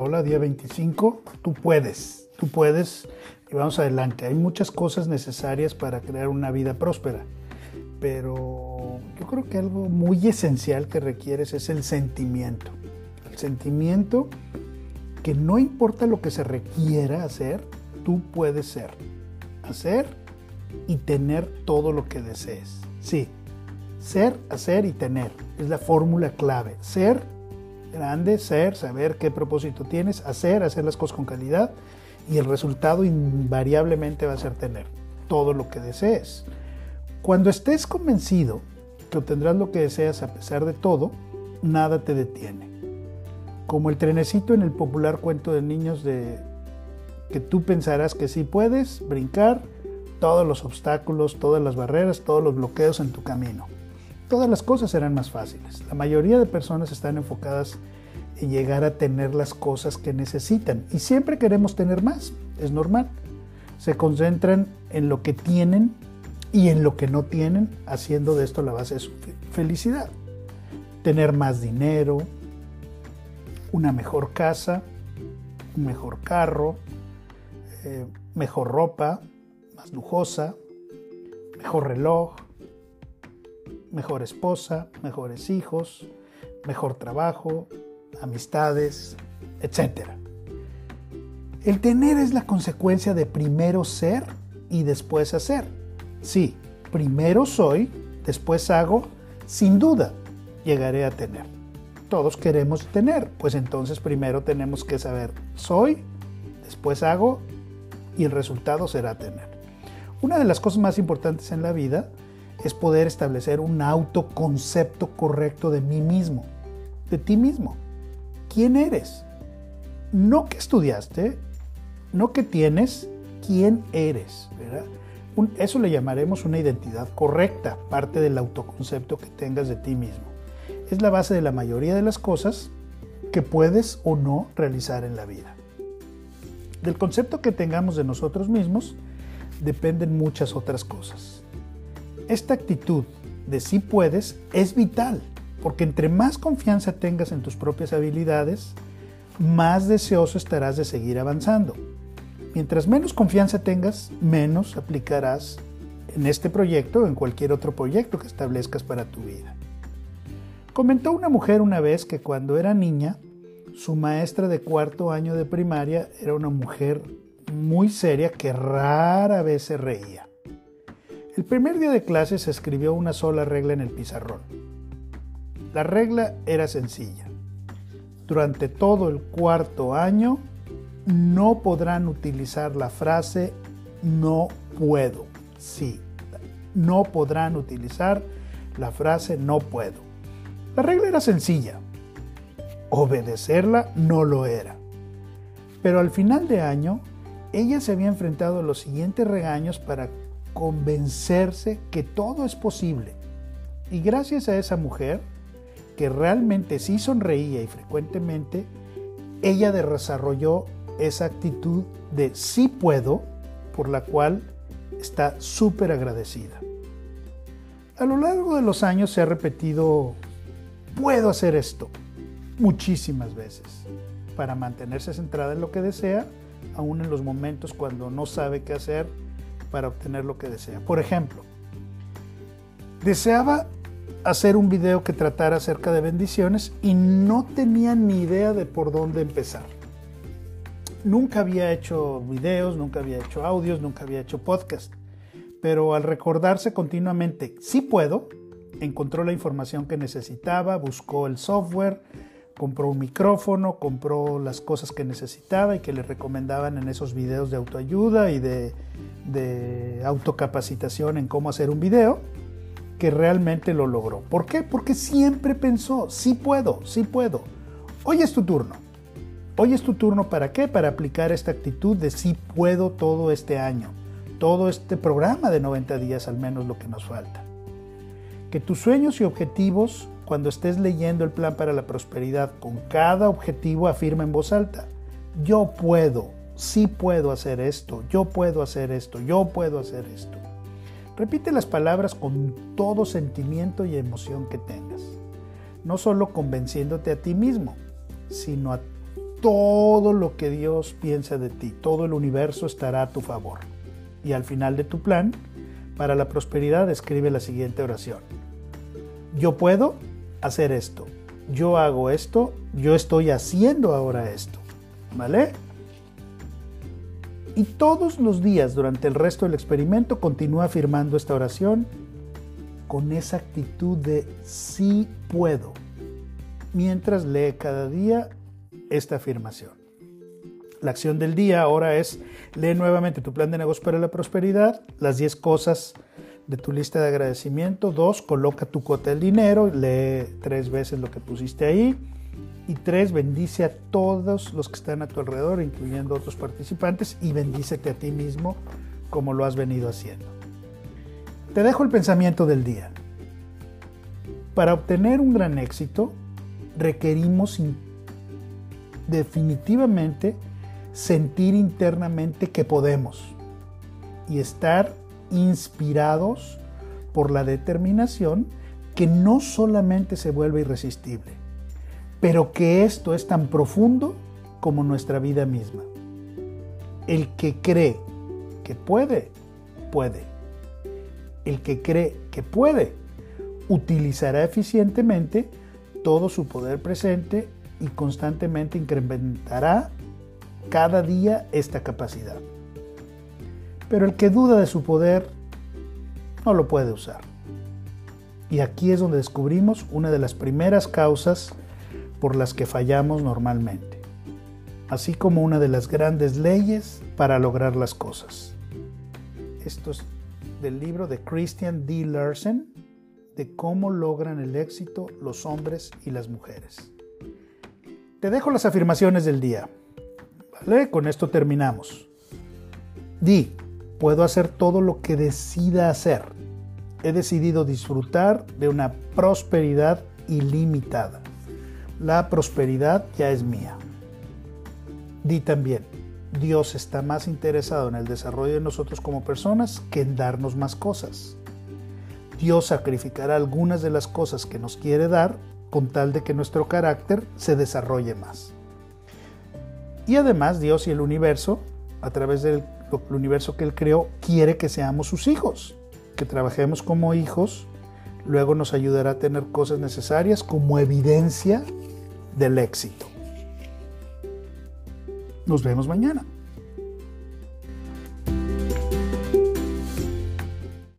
Hola, día 25. Tú puedes, tú puedes y vamos adelante. Hay muchas cosas necesarias para crear una vida próspera, pero yo creo que algo muy esencial que requieres es el sentimiento. El sentimiento que no importa lo que se requiera hacer, tú puedes ser, hacer y tener todo lo que desees. Sí, ser, hacer y tener es la fórmula clave. Ser grande, ser, saber qué propósito tienes, hacer, hacer las cosas con calidad y el resultado invariablemente va a ser tener todo lo que desees. Cuando estés convencido que obtendrás lo que deseas a pesar de todo, nada te detiene. Como el trenecito en el popular cuento de niños de que tú pensarás que sí puedes brincar todos los obstáculos, todas las barreras, todos los bloqueos en tu camino todas las cosas serán más fáciles. La mayoría de personas están enfocadas en llegar a tener las cosas que necesitan y siempre queremos tener más, es normal. Se concentran en lo que tienen y en lo que no tienen, haciendo de esto la base de su felicidad. Tener más dinero, una mejor casa, un mejor carro, eh, mejor ropa, más lujosa, mejor reloj, mejor esposa, mejores hijos, mejor trabajo, amistades, etc. El tener es la consecuencia de primero ser y después hacer. Sí, primero soy, después hago, sin duda llegaré a tener. Todos queremos tener, pues entonces primero tenemos que saber soy, después hago y el resultado será tener. Una de las cosas más importantes en la vida es poder establecer un autoconcepto correcto de mí mismo, de ti mismo. ¿Quién eres? No que estudiaste, no que tienes, quién eres. eso le llamaremos una identidad correcta, parte del autoconcepto que tengas de ti mismo. Es la base de la mayoría de las cosas que puedes o no realizar en la vida. Del concepto que tengamos de nosotros mismos dependen muchas otras cosas. Esta actitud de sí puedes es vital, porque entre más confianza tengas en tus propias habilidades, más deseoso estarás de seguir avanzando. Mientras menos confianza tengas, menos aplicarás en este proyecto o en cualquier otro proyecto que establezcas para tu vida. Comentó una mujer una vez que cuando era niña, su maestra de cuarto año de primaria era una mujer muy seria que rara vez se reía. El primer día de clase se escribió una sola regla en el pizarrón. La regla era sencilla. Durante todo el cuarto año no podrán utilizar la frase no puedo. Sí, no podrán utilizar la frase no puedo. La regla era sencilla. Obedecerla no lo era. Pero al final de año, ella se había enfrentado a los siguientes regaños para convencerse que todo es posible. Y gracias a esa mujer, que realmente sí sonreía y frecuentemente, ella desarrolló esa actitud de sí puedo, por la cual está súper agradecida. A lo largo de los años se ha repetido, puedo hacer esto, muchísimas veces, para mantenerse centrada en lo que desea, aún en los momentos cuando no sabe qué hacer para obtener lo que desea. Por ejemplo, deseaba hacer un video que tratara acerca de bendiciones y no tenía ni idea de por dónde empezar. Nunca había hecho videos, nunca había hecho audios, nunca había hecho podcast. Pero al recordarse continuamente, sí puedo, encontró la información que necesitaba, buscó el software, compró un micrófono, compró las cosas que necesitaba y que le recomendaban en esos videos de autoayuda y de, de autocapacitación en cómo hacer un video, que realmente lo logró. ¿Por qué? Porque siempre pensó, sí puedo, sí puedo. Hoy es tu turno. Hoy es tu turno para qué? Para aplicar esta actitud de sí puedo todo este año, todo este programa de 90 días al menos lo que nos falta. Que tus sueños y objetivos cuando estés leyendo el plan para la prosperidad con cada objetivo, afirma en voz alta, yo puedo, sí puedo hacer esto, yo puedo hacer esto, yo puedo hacer esto. Repite las palabras con todo sentimiento y emoción que tengas, no solo convenciéndote a ti mismo, sino a todo lo que Dios piensa de ti, todo el universo estará a tu favor. Y al final de tu plan, para la prosperidad, escribe la siguiente oración. Yo puedo hacer esto, yo hago esto, yo estoy haciendo ahora esto. ¿Vale? Y todos los días durante el resto del experimento continúa afirmando esta oración con esa actitud de sí puedo, mientras lee cada día esta afirmación. La acción del día ahora es lee nuevamente tu plan de negocio para la prosperidad, las 10 cosas de tu lista de agradecimiento. Dos, coloca tu cuota del dinero, lee tres veces lo que pusiste ahí. Y tres, bendice a todos los que están a tu alrededor, incluyendo otros participantes, y bendícete a ti mismo como lo has venido haciendo. Te dejo el pensamiento del día. Para obtener un gran éxito, requerimos definitivamente sentir internamente que podemos y estar inspirados por la determinación que no solamente se vuelve irresistible, pero que esto es tan profundo como nuestra vida misma. El que cree que puede, puede. El que cree que puede, utilizará eficientemente todo su poder presente y constantemente incrementará cada día esta capacidad. Pero el que duda de su poder no lo puede usar. Y aquí es donde descubrimos una de las primeras causas por las que fallamos normalmente, así como una de las grandes leyes para lograr las cosas. Esto es del libro de Christian D. Larsen, de cómo logran el éxito los hombres y las mujeres. Te dejo las afirmaciones del día. Con esto terminamos. Di, puedo hacer todo lo que decida hacer. He decidido disfrutar de una prosperidad ilimitada. La prosperidad ya es mía. Di también, Dios está más interesado en el desarrollo de nosotros como personas que en darnos más cosas. Dios sacrificará algunas de las cosas que nos quiere dar con tal de que nuestro carácter se desarrolle más. Y además Dios y el universo, a través del universo que Él creó, quiere que seamos sus hijos, que trabajemos como hijos, luego nos ayudará a tener cosas necesarias como evidencia del éxito. Nos vemos mañana.